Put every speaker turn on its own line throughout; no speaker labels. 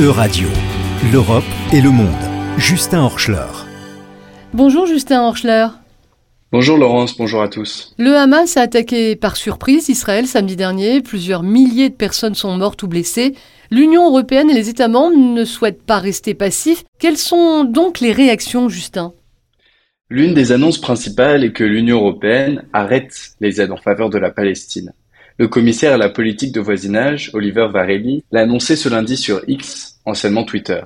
E-Radio, l'Europe et le monde. Justin Horschler.
Bonjour Justin Horschler.
Bonjour Laurence, bonjour à tous.
Le Hamas a attaqué par surprise Israël samedi dernier. Plusieurs milliers de personnes sont mortes ou blessées. L'Union européenne et les États membres ne souhaitent pas rester passifs. Quelles sont donc les réactions, Justin?
L'une des annonces principales est que l'Union européenne arrête les aides en faveur de la Palestine. Le commissaire à la politique de voisinage, Oliver Varelli, l'a annoncé ce lundi sur X, anciennement Twitter.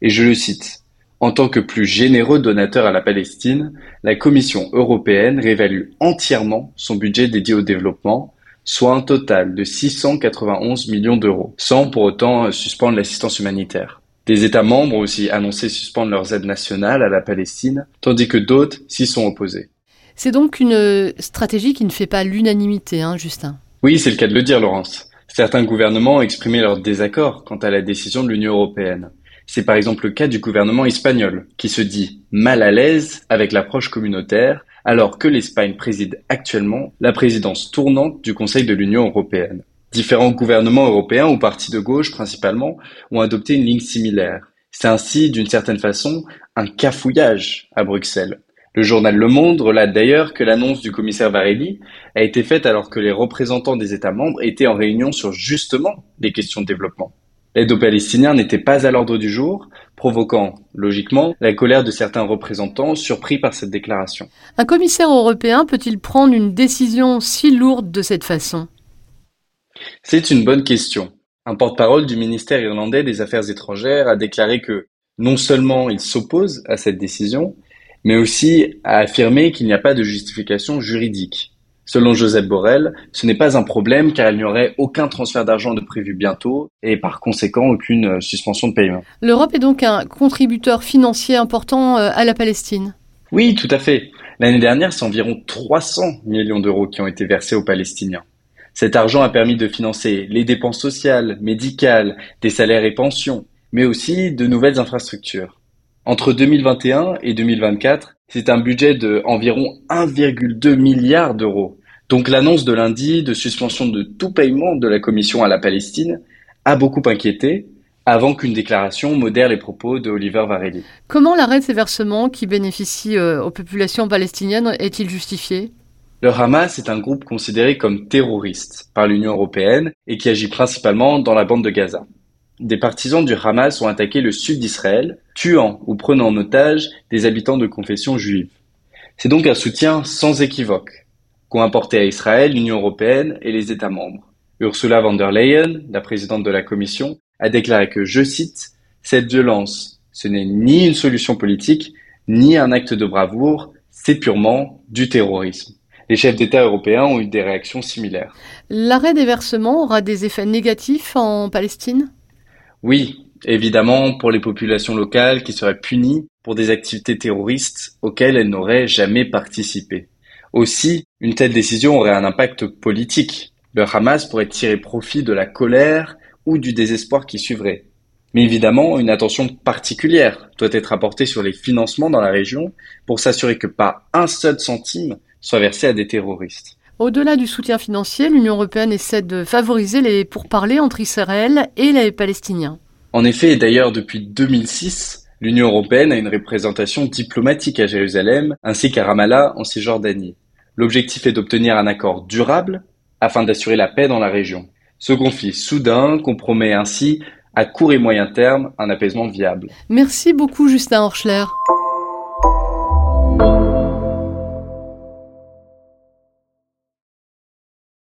Et je le cite. En tant que plus généreux donateur à la Palestine, la Commission européenne réévalue entièrement son budget dédié au développement, soit un total de 691 millions d'euros, sans pour autant suspendre l'assistance humanitaire. Des États membres ont aussi annoncé suspendre leurs aides nationales à la Palestine, tandis que d'autres s'y sont opposés.
C'est donc une stratégie qui ne fait pas l'unanimité, hein, Justin?
Oui, c'est le cas de le dire, Laurence. Certains gouvernements ont exprimé leur désaccord quant à la décision de l'Union européenne. C'est par exemple le cas du gouvernement espagnol, qui se dit mal à l'aise avec l'approche communautaire, alors que l'Espagne préside actuellement la présidence tournante du Conseil de l'Union européenne. Différents gouvernements européens ou partis de gauche principalement ont adopté une ligne similaire. C'est ainsi, d'une certaine façon, un cafouillage à Bruxelles. Le journal Le Monde relate d'ailleurs que l'annonce du commissaire Varelli a été faite alors que les représentants des États membres étaient en réunion sur justement les questions de développement. L'aide aux Palestiniens n'était pas à l'ordre du jour, provoquant, logiquement, la colère de certains représentants surpris par cette déclaration.
Un commissaire européen peut-il prendre une décision si lourde de cette façon?
C'est une bonne question. Un porte-parole du ministère irlandais des Affaires étrangères a déclaré que non seulement il s'oppose à cette décision, mais aussi a affirmé qu'il n'y a pas de justification juridique. Selon Joseph Borrell, ce n'est pas un problème car il n'y aurait aucun transfert d'argent de prévu bientôt et par conséquent aucune euh, suspension de paiement.
L'Europe est donc un contributeur financier important euh, à la Palestine.
Oui, tout à fait. L'année dernière, c'est environ 300 millions d'euros qui ont été versés aux Palestiniens. Cet argent a permis de financer les dépenses sociales, médicales, des salaires et pensions, mais aussi de nouvelles infrastructures. Entre 2021 et 2024, c'est un budget de environ 1,2 milliard d'euros donc l'annonce de lundi de suspension de tout paiement de la Commission à la Palestine a beaucoup inquiété avant qu'une déclaration modère les propos de Oliver Varelli.
Comment l'arrêt de ces versements qui bénéficient euh, aux populations palestiniennes est-il justifié?
Le Hamas est un groupe considéré comme terroriste par l'Union européenne et qui agit principalement dans la bande de Gaza. Des partisans du Hamas ont attaqué le sud d'Israël, tuant ou prenant en otage des habitants de confession juive. C'est donc un soutien sans équivoque qu'ont apporté à Israël l'Union européenne et les États membres. Ursula von der Leyen, la présidente de la Commission, a déclaré que, je cite, Cette violence, ce n'est ni une solution politique, ni un acte de bravoure, c'est purement du terrorisme. Les chefs d'État européens ont eu des réactions similaires.
L'arrêt des versements aura des effets négatifs en Palestine?
Oui, évidemment pour les populations locales qui seraient punies pour des activités terroristes auxquelles elles n'auraient jamais participé. Aussi, une telle décision aurait un impact politique. Le Hamas pourrait tirer profit de la colère ou du désespoir qui suivrait. Mais évidemment, une attention particulière doit être apportée sur les financements dans la région pour s'assurer que pas un seul centime soit versé à des terroristes.
Au-delà du soutien financier, l'Union européenne essaie de favoriser les pourparlers entre Israël et les Palestiniens.
En effet, d'ailleurs, depuis 2006, l'Union européenne a une représentation diplomatique à Jérusalem ainsi qu'à Ramallah en Cisjordanie. L'objectif est d'obtenir un accord durable afin d'assurer la paix dans la région. Ce conflit soudain compromet ainsi à court et moyen terme un apaisement viable.
Merci beaucoup Justin Horschler.